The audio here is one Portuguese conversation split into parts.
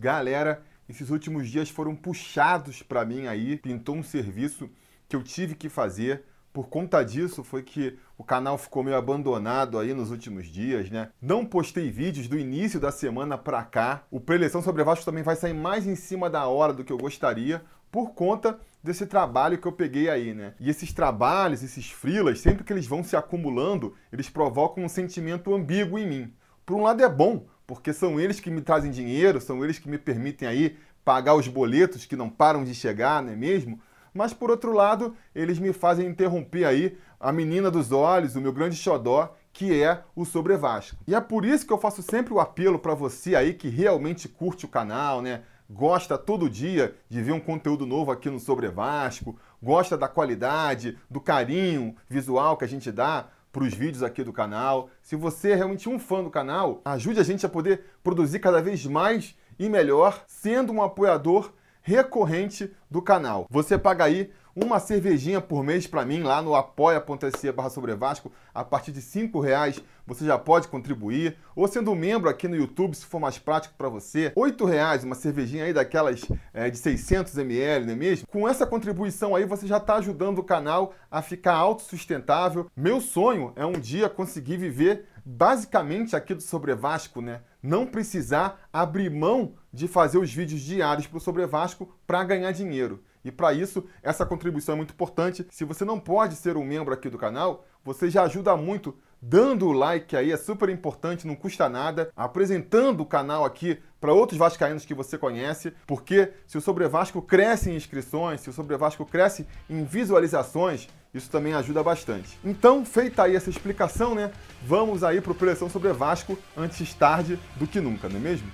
Galera, esses últimos dias foram puxados para mim aí, pintou um serviço que eu tive que fazer. Por conta disso foi que o canal ficou meio abandonado aí nos últimos dias, né? Não postei vídeos do início da semana pra cá. O preleção sobre Vasco também vai sair mais em cima da hora do que eu gostaria, por conta desse trabalho que eu peguei aí, né? E esses trabalhos, esses frilas, sempre que eles vão se acumulando, eles provocam um sentimento ambíguo em mim. Por um lado é bom, porque são eles que me trazem dinheiro, são eles que me permitem aí pagar os boletos que não param de chegar, não é mesmo? Mas por outro lado, eles me fazem interromper aí a menina dos olhos, o meu grande xodó, que é o Sobre Vasco. E é por isso que eu faço sempre o apelo para você aí que realmente curte o canal, né? Gosta todo dia de ver um conteúdo novo aqui no Sobre Vasco, gosta da qualidade, do carinho visual que a gente dá para os vídeos aqui do canal. Se você é realmente um fã do canal, ajude a gente a poder produzir cada vez mais e melhor, sendo um apoiador recorrente do canal. Você paga aí uma cervejinha por mês para mim lá no apoia.se barra sobre Vasco. A partir de cinco reais você já pode contribuir. Ou sendo membro aqui no YouTube, se for mais prático para você. Oito reais, uma cervejinha aí daquelas é, de 600 ml, não é mesmo? Com essa contribuição aí você já está ajudando o canal a ficar autossustentável. Meu sonho é um dia conseguir viver basicamente aqui do Sobre Vasco, né? Não precisar abrir mão de fazer os vídeos diários para o Sobre Vasco para ganhar dinheiro. E para isso, essa contribuição é muito importante. Se você não pode ser um membro aqui do canal, você já ajuda muito dando o like aí, é super importante, não custa nada, apresentando o canal aqui para outros vascaínos que você conhece, porque se o Sobre Vasco cresce em inscrições, se o Sobre Vasco cresce em visualizações, isso também ajuda bastante. Então, feita aí essa explicação, né? Vamos aí para o Preleção Sobre Vasco antes tarde do que nunca, não é mesmo?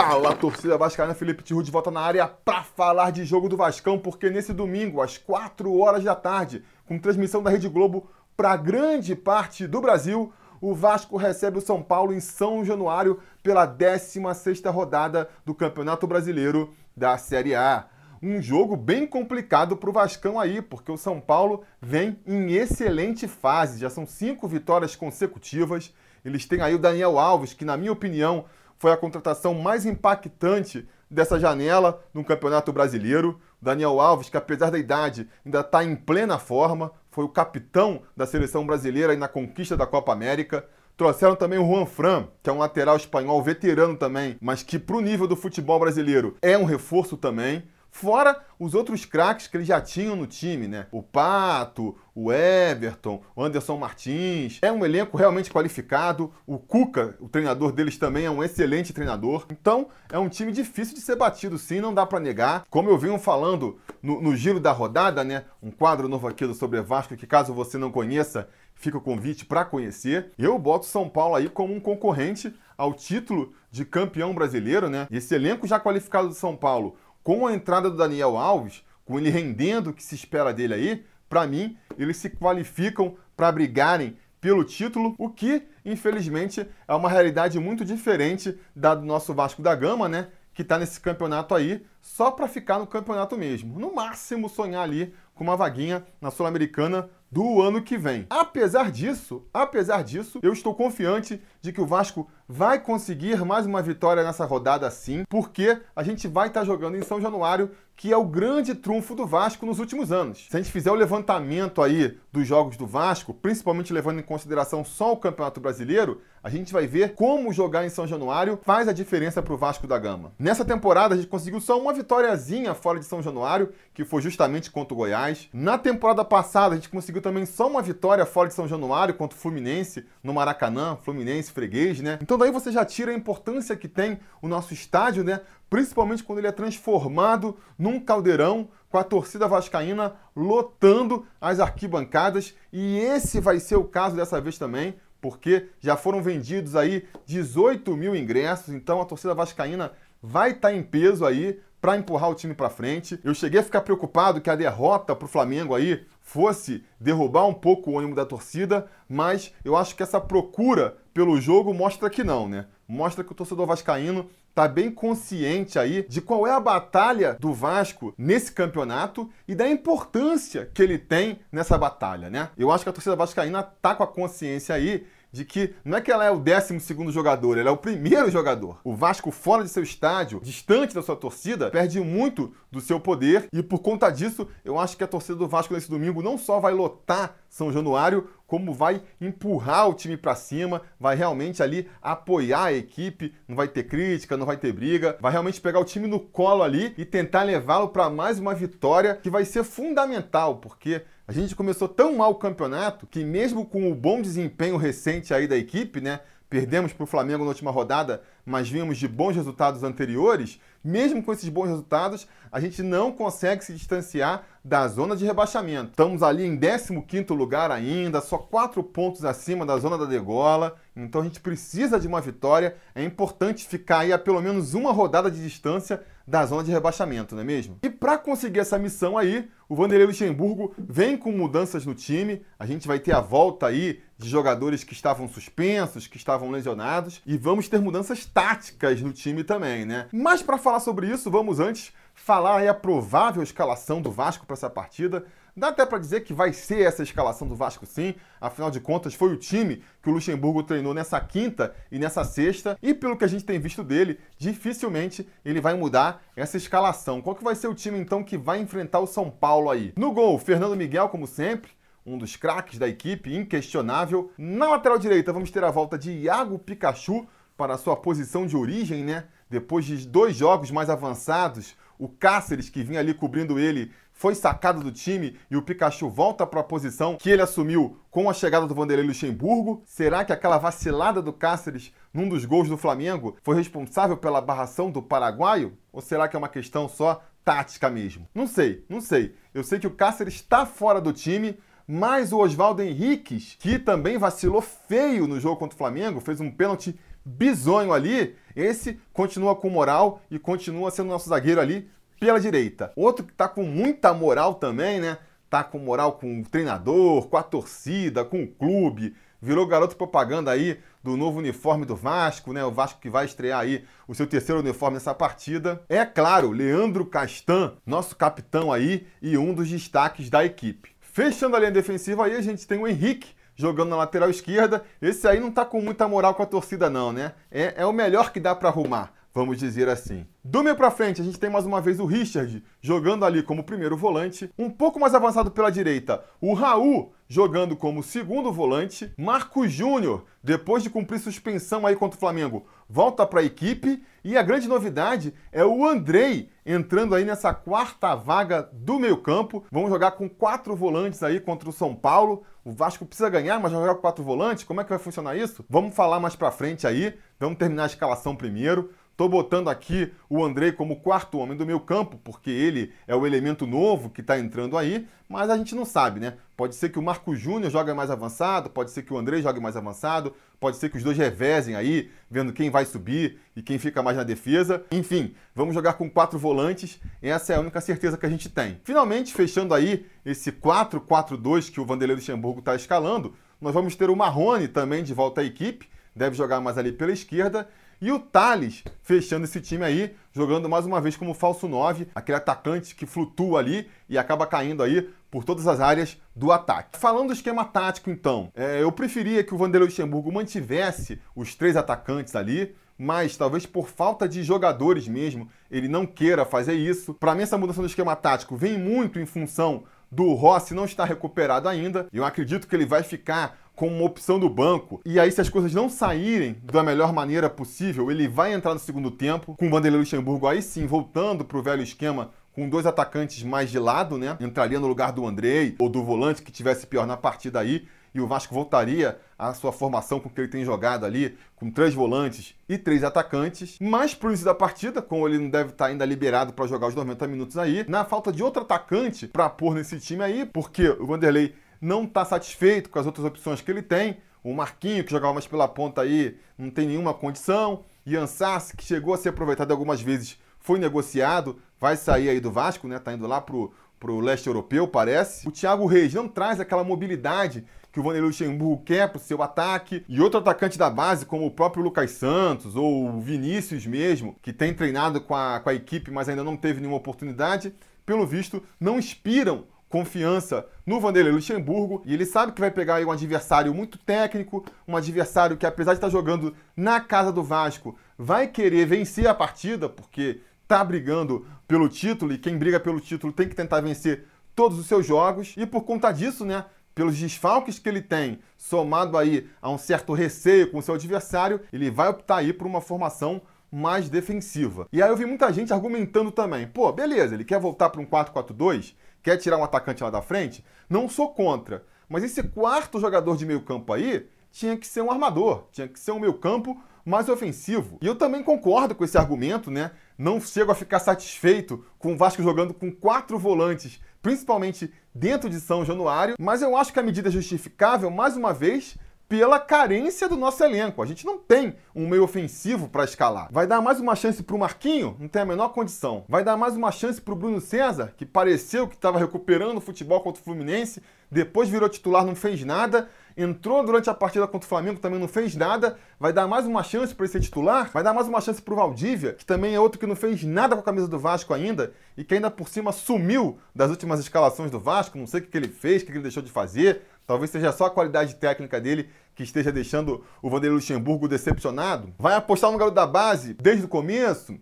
Fala, torcida vascaína, Felipe Tiru de volta na área para falar de jogo do Vascão, porque nesse domingo, às 4 horas da tarde, com transmissão da Rede Globo para grande parte do Brasil, o Vasco recebe o São Paulo em São Januário pela 16ª rodada do Campeonato Brasileiro da Série A. Um jogo bem complicado para o Vascão aí, porque o São Paulo vem em excelente fase. Já são cinco vitórias consecutivas. Eles têm aí o Daniel Alves, que na minha opinião foi a contratação mais impactante dessa janela no Campeonato Brasileiro. Daniel Alves, que apesar da idade ainda está em plena forma, foi o capitão da seleção brasileira na conquista da Copa América. Trouxeram também o Juan Fran, que é um lateral espanhol veterano também, mas que para o nível do futebol brasileiro é um reforço também. Fora os outros craques que eles já tinham no time, né? O Pato, o Everton, o Anderson Martins. É um elenco realmente qualificado. O Cuca, o treinador deles também é um excelente treinador. Então, é um time difícil de ser batido, sim, não dá para negar. Como eu venho falando no, no, giro da rodada, né? Um quadro novo aqui do Sobre Vasco que caso você não conheça, fica o convite para conhecer. Eu boto São Paulo aí como um concorrente ao título de campeão brasileiro, né? Esse elenco já qualificado do São Paulo com a entrada do Daniel Alves, com ele rendendo o que se espera dele aí, para mim, eles se qualificam para brigarem pelo título, o que, infelizmente, é uma realidade muito diferente da do nosso Vasco da Gama, né? Que está nesse campeonato aí só para ficar no campeonato mesmo. No máximo, sonhar ali com uma vaguinha na Sul-Americana do ano que vem. Apesar disso, apesar disso, eu estou confiante de que o Vasco vai conseguir mais uma vitória nessa rodada sim, porque a gente vai estar jogando em São Januário, que é o grande trunfo do Vasco nos últimos anos. Se a gente fizer o levantamento aí dos jogos do Vasco, principalmente levando em consideração só o Campeonato Brasileiro, a gente vai ver como jogar em São Januário faz a diferença para o Vasco da Gama. Nessa temporada a gente conseguiu só uma vitóriazinha fora de São Januário, que foi justamente contra o Goiás. Na temporada passada a gente conseguiu também só uma vitória fora de São Januário contra o Fluminense no Maracanã, Fluminense freguês, né? Então daí você já tira a importância que tem o nosso estádio, né? Principalmente quando ele é transformado num caldeirão com a torcida vascaína lotando as arquibancadas, e esse vai ser o caso dessa vez também porque já foram vendidos aí 18 mil ingressos, então a torcida vascaína vai estar tá em peso aí para empurrar o time para frente. Eu cheguei a ficar preocupado que a derrota para o Flamengo aí fosse derrubar um pouco o ânimo da torcida, mas eu acho que essa procura pelo jogo mostra que não, né? Mostra que o torcedor vascaíno tá bem consciente aí de qual é a batalha do Vasco nesse campeonato e da importância que ele tem nessa batalha, né? Eu acho que a torcida vascaína tá com a consciência aí de que não é que ela é o 12 jogador, ela é o primeiro jogador. O Vasco, fora de seu estádio, distante da sua torcida, perde muito do seu poder e por conta disso, eu acho que a torcida do Vasco nesse domingo não só vai lotar São Januário, como vai empurrar o time para cima, vai realmente ali apoiar a equipe, não vai ter crítica, não vai ter briga, vai realmente pegar o time no colo ali e tentar levá-lo para mais uma vitória que vai ser fundamental, porque a gente começou tão mal o campeonato que mesmo com o bom desempenho recente aí da equipe, né? Perdemos para o Flamengo na última rodada, mas vimos de bons resultados anteriores. Mesmo com esses bons resultados, a gente não consegue se distanciar da zona de rebaixamento. Estamos ali em 15º lugar ainda, só 4 pontos acima da zona da degola. Então a gente precisa de uma vitória. É importante ficar aí a pelo menos uma rodada de distância da zona de rebaixamento, não é mesmo? E para conseguir essa missão aí, o Vanderlei Luxemburgo vem com mudanças no time. A gente vai ter a volta aí de jogadores que estavam suspensos, que estavam lesionados e vamos ter mudanças táticas no time também, né? Mas para falar sobre isso, vamos antes falar aí a provável escalação do Vasco para essa partida. Dá até para dizer que vai ser essa escalação do Vasco sim, afinal de contas foi o time que o Luxemburgo treinou nessa quinta e nessa sexta, e pelo que a gente tem visto dele, dificilmente ele vai mudar essa escalação. Qual que vai ser o time então que vai enfrentar o São Paulo aí? No gol, Fernando Miguel como sempre, um dos craques da equipe, inquestionável. Na lateral direita vamos ter a volta de Iago Pikachu para a sua posição de origem, né? Depois de dois jogos mais avançados, o Cáceres, que vinha ali cobrindo ele, foi sacado do time e o Pikachu volta para a posição que ele assumiu com a chegada do Vanderlei Luxemburgo? Será que aquela vacilada do Cáceres num dos gols do Flamengo foi responsável pela barração do paraguaio? Ou será que é uma questão só tática mesmo? Não sei, não sei. Eu sei que o Cáceres está fora do time, mas o Oswaldo Henriques, que também vacilou feio no jogo contra o Flamengo, fez um pênalti bizonho ali, esse continua com moral e continua sendo nosso zagueiro ali pela direita. Outro que tá com muita moral também, né? Tá com moral com o treinador, com a torcida, com o clube. Virou garoto propaganda aí do novo uniforme do Vasco, né? O Vasco que vai estrear aí o seu terceiro uniforme nessa partida. É claro, Leandro Castan, nosso capitão aí e um dos destaques da equipe. Fechando a linha defensiva aí, a gente tem o Henrique, jogando na lateral esquerda. Esse aí não tá com muita moral com a torcida, não, né? É, é o melhor que dá para arrumar vamos dizer assim. Do meio para frente, a gente tem mais uma vez o Richard jogando ali como primeiro volante, um pouco mais avançado pela direita, o Raul jogando como segundo volante, Marco Júnior, depois de cumprir suspensão aí contra o Flamengo, volta para a equipe e a grande novidade é o Andrei entrando aí nessa quarta vaga do meio-campo. Vamos jogar com quatro volantes aí contra o São Paulo. O Vasco precisa ganhar, mas jogar com quatro volantes. Como é que vai funcionar isso? Vamos falar mais para frente aí. Vamos terminar a escalação primeiro. Estou botando aqui o Andrei como quarto homem do meu campo, porque ele é o elemento novo que está entrando aí, mas a gente não sabe, né? Pode ser que o Marco Júnior jogue mais avançado, pode ser que o Andrei jogue mais avançado, pode ser que os dois revezem aí, vendo quem vai subir e quem fica mais na defesa. Enfim, vamos jogar com quatro volantes, essa é a única certeza que a gente tem. Finalmente, fechando aí esse 4-4-2 que o Vanderlei Luxemburgo está escalando, nós vamos ter o Marrone também de volta à equipe, deve jogar mais ali pela esquerda, e o Thales fechando esse time aí, jogando mais uma vez como falso 9, aquele atacante que flutua ali e acaba caindo aí por todas as áreas do ataque. Falando do esquema tático, então, é, eu preferia que o Vanderlei Luxemburgo mantivesse os três atacantes ali, mas talvez por falta de jogadores mesmo, ele não queira fazer isso. Para mim, essa mudança do esquema tático vem muito em função do Rossi não estar recuperado ainda. Eu acredito que ele vai ficar como uma opção do banco. E aí, se as coisas não saírem da melhor maneira possível, ele vai entrar no segundo tempo, com o Vanderlei Luxemburgo aí sim, voltando para o velho esquema com dois atacantes mais de lado, né? Entraria no lugar do Andrei ou do volante que tivesse pior na partida aí. E o Vasco voltaria à sua formação com que ele tem jogado ali, com três volantes e três atacantes. Mas pro início da partida, como ele não deve estar ainda liberado para jogar os 90 minutos aí, na falta de outro atacante para pôr nesse time aí, porque o Vanderlei não está satisfeito com as outras opções que ele tem. O Marquinho, que jogava mais pela ponta aí, não tem nenhuma condição. Ian Sassi, que chegou a ser aproveitado algumas vezes, foi negociado, vai sair aí do Vasco, né? Tá indo lá pro, para o leste europeu, parece. O Thiago Reis não traz aquela mobilidade que o Vanderlei Luxemburgo quer para o seu ataque. E outro atacante da base, como o próprio Lucas Santos ou o Vinícius mesmo, que tem treinado com a, com a equipe, mas ainda não teve nenhuma oportunidade, pelo visto, não inspiram confiança no Vanderlei Luxemburgo e ele sabe que vai pegar um adversário muito técnico, um adversário que apesar de estar jogando na casa do Vasco, vai querer vencer a partida, porque está brigando pelo título e quem briga pelo título tem que tentar vencer todos os seus jogos e por conta disso, né, pelos desfalques que ele tem, somado aí a um certo receio com o seu adversário, ele vai optar aí por uma formação mais defensiva. E aí eu vi muita gente argumentando também, pô, beleza, ele quer voltar para um 4-4-2, quer tirar um atacante lá da frente, não sou contra. Mas esse quarto jogador de meio campo aí tinha que ser um armador, tinha que ser um meio campo mais ofensivo. E eu também concordo com esse argumento, né? Não chego a ficar satisfeito com o Vasco jogando com quatro volantes, principalmente dentro de São Januário, mas eu acho que a medida é justificável, mais uma vez, pela carência do nosso elenco. A gente não tem um meio ofensivo para escalar. Vai dar mais uma chance para o Marquinho? Não tem a menor condição. Vai dar mais uma chance para o Bruno César, que pareceu que estava recuperando o futebol contra o Fluminense, depois virou titular, não fez nada. Entrou durante a partida contra o Flamengo, também não fez nada. Vai dar mais uma chance para ele ser titular. Vai dar mais uma chance para o Valdívia, que também é outro que não fez nada com a camisa do Vasco ainda e que ainda por cima sumiu das últimas escalações do Vasco. Não sei o que ele fez, o que ele deixou de fazer. Talvez seja só a qualidade técnica dele que esteja deixando o Vanderlei Luxemburgo decepcionado. Vai apostar no garoto da base desde o começo.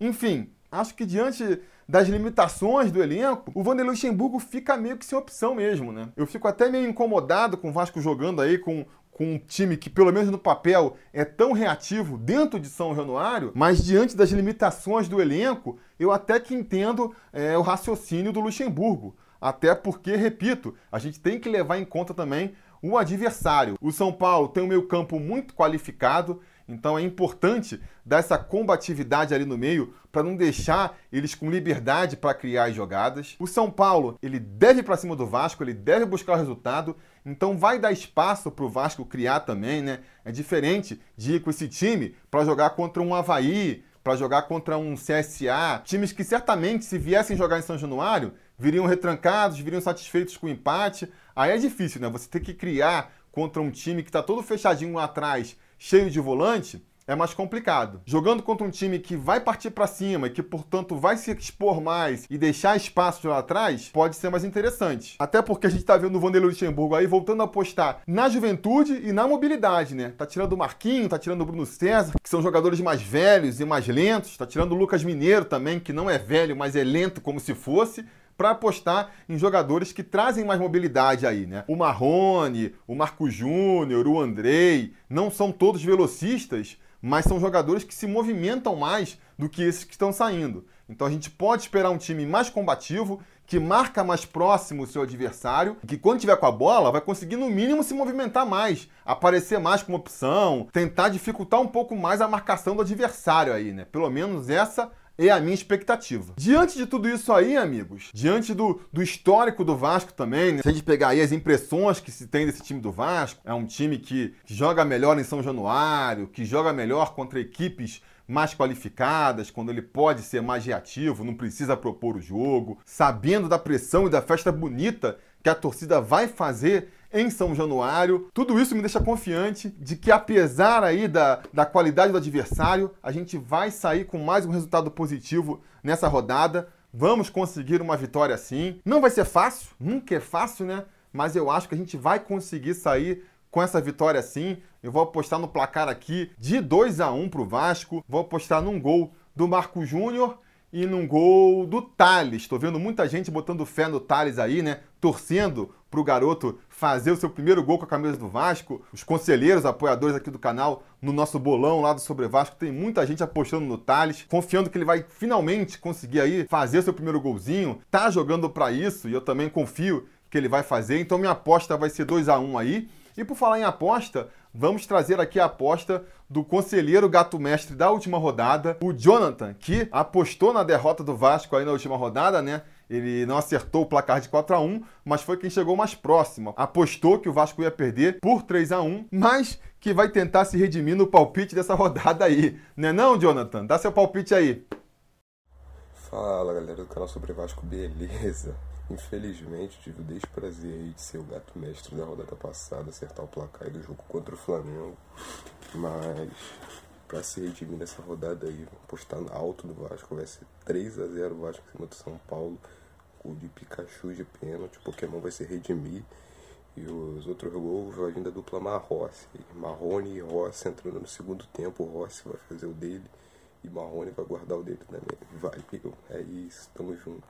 Enfim, acho que diante das limitações do elenco, o Vanderlei Luxemburgo fica meio que sem opção mesmo, né? Eu fico até meio incomodado com o Vasco jogando aí com com um time que, pelo menos no papel, é tão reativo dentro de São Januário, mas diante das limitações do elenco, eu até que entendo é, o raciocínio do Luxemburgo. Até porque, repito, a gente tem que levar em conta também o adversário. O São Paulo tem um meio-campo muito qualificado, então é importante dar essa combatividade ali no meio para não deixar eles com liberdade para criar as jogadas. O São Paulo, ele deve ir para cima do Vasco, ele deve buscar o resultado, então vai dar espaço para o Vasco criar também, né? É diferente de ir com esse time para jogar contra um Havaí, para jogar contra um CSA, times que certamente se viessem jogar em São Januário, viriam retrancados, viriam satisfeitos com o empate. Aí é difícil, né? Você ter que criar contra um time que está todo fechadinho lá atrás, cheio de volante, é mais complicado. Jogando contra um time que vai partir para cima e que, portanto, vai se expor mais e deixar espaço lá atrás, pode ser mais interessante. Até porque a gente tá vendo o Vanderlei Luxemburgo aí voltando a apostar na juventude e na mobilidade, né? Tá tirando o Marquinho, tá tirando o Bruno César, que são jogadores mais velhos e mais lentos, tá tirando o Lucas Mineiro também, que não é velho, mas é lento como se fosse para apostar em jogadores que trazem mais mobilidade aí, né? O Marrone, o Marco Júnior, o Andrei, não são todos velocistas, mas são jogadores que se movimentam mais do que esses que estão saindo. Então a gente pode esperar um time mais combativo, que marca mais próximo o seu adversário, que quando tiver com a bola vai conseguir no mínimo se movimentar mais, aparecer mais como opção, tentar dificultar um pouco mais a marcação do adversário aí, né? Pelo menos essa é a minha expectativa. Diante de tudo isso aí, amigos, diante do, do histórico do Vasco também, né? se a gente pegar aí as impressões que se tem desse time do Vasco, é um time que, joga melhor em São Januário, que joga melhor contra equipes mais qualificadas, quando ele pode ser mais reativo, não precisa propor o jogo, sabendo da pressão e da festa bonita que a torcida vai fazer em São Januário. Tudo isso me deixa confiante de que, apesar aí da, da qualidade do adversário, a gente vai sair com mais um resultado positivo nessa rodada. Vamos conseguir uma vitória sim. Não vai ser fácil, nunca é fácil, né? Mas eu acho que a gente vai conseguir sair com essa vitória sim. Eu vou apostar no placar aqui de 2 a 1 para o Vasco. Vou apostar num gol do Marco Júnior e num gol do Thales. Estou vendo muita gente botando fé no Thales aí, né? Torcendo para o garoto fazer o seu primeiro gol com a camisa do Vasco. Os conselheiros, apoiadores aqui do canal, no nosso bolão lá do Sobre Vasco, tem muita gente apostando no Thales, confiando que ele vai finalmente conseguir aí fazer o seu primeiro golzinho. Tá jogando para isso e eu também confio que ele vai fazer. Então minha aposta vai ser 2 a 1 aí. E por falar em aposta, vamos trazer aqui a aposta do conselheiro gato mestre da última rodada, o Jonathan, que apostou na derrota do Vasco aí na última rodada, né? Ele não acertou o placar de 4 a 1 mas foi quem chegou mais próximo. Apostou que o Vasco ia perder por 3 a 1 mas que vai tentar se redimir no palpite dessa rodada aí. Né não, Jonathan? Dá seu palpite aí. Fala galera do canal Sobre Vasco, beleza? Infelizmente tive o desprazer aí de ser o gato mestre da rodada passada, acertar o placar do jogo contra o Flamengo. Mas pra se redimir nessa rodada aí, postar alto do Vasco, vai ser 3 a 0 Vasco em cima do São Paulo. Gol de Pikachu de pênalti, o Pokémon vai se redimir. E os outros gols vai vir dupla Marrossi. Marrone e Rossi entrando no segundo tempo. O Rossi vai fazer o dele e Marrone vai guardar o dele também. Vai, meu. É isso, tamo junto.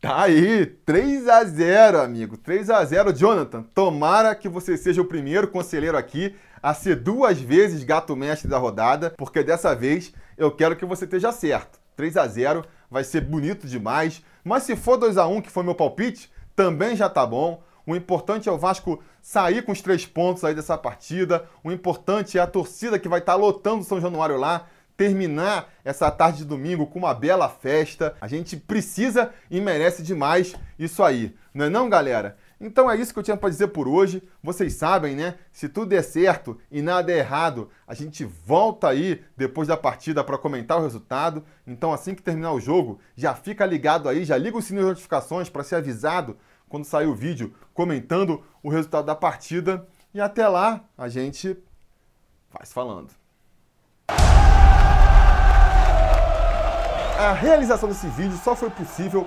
Tá aí, 3 a 0 amigo. 3 a 0 Jonathan, tomara que você seja o primeiro conselheiro aqui a ser duas vezes gato mestre da rodada, porque dessa vez eu quero que você esteja certo. 3 a 0 vai ser bonito demais, mas se for 2 a 1 que foi meu palpite, também já tá bom. O importante é o Vasco sair com os três pontos aí dessa partida. O importante é a torcida que vai estar tá lotando São Januário lá terminar essa tarde de domingo com uma bela festa. A gente precisa e merece demais isso aí, não é não, galera? Então é isso que eu tinha para dizer por hoje. Vocês sabem, né? Se tudo der certo e nada é errado, a gente volta aí depois da partida para comentar o resultado. Então assim que terminar o jogo, já fica ligado aí, já liga o sininho de notificações para ser avisado quando sair o vídeo comentando o resultado da partida. E até lá, a gente vai se falando. A realização desse vídeo só foi possível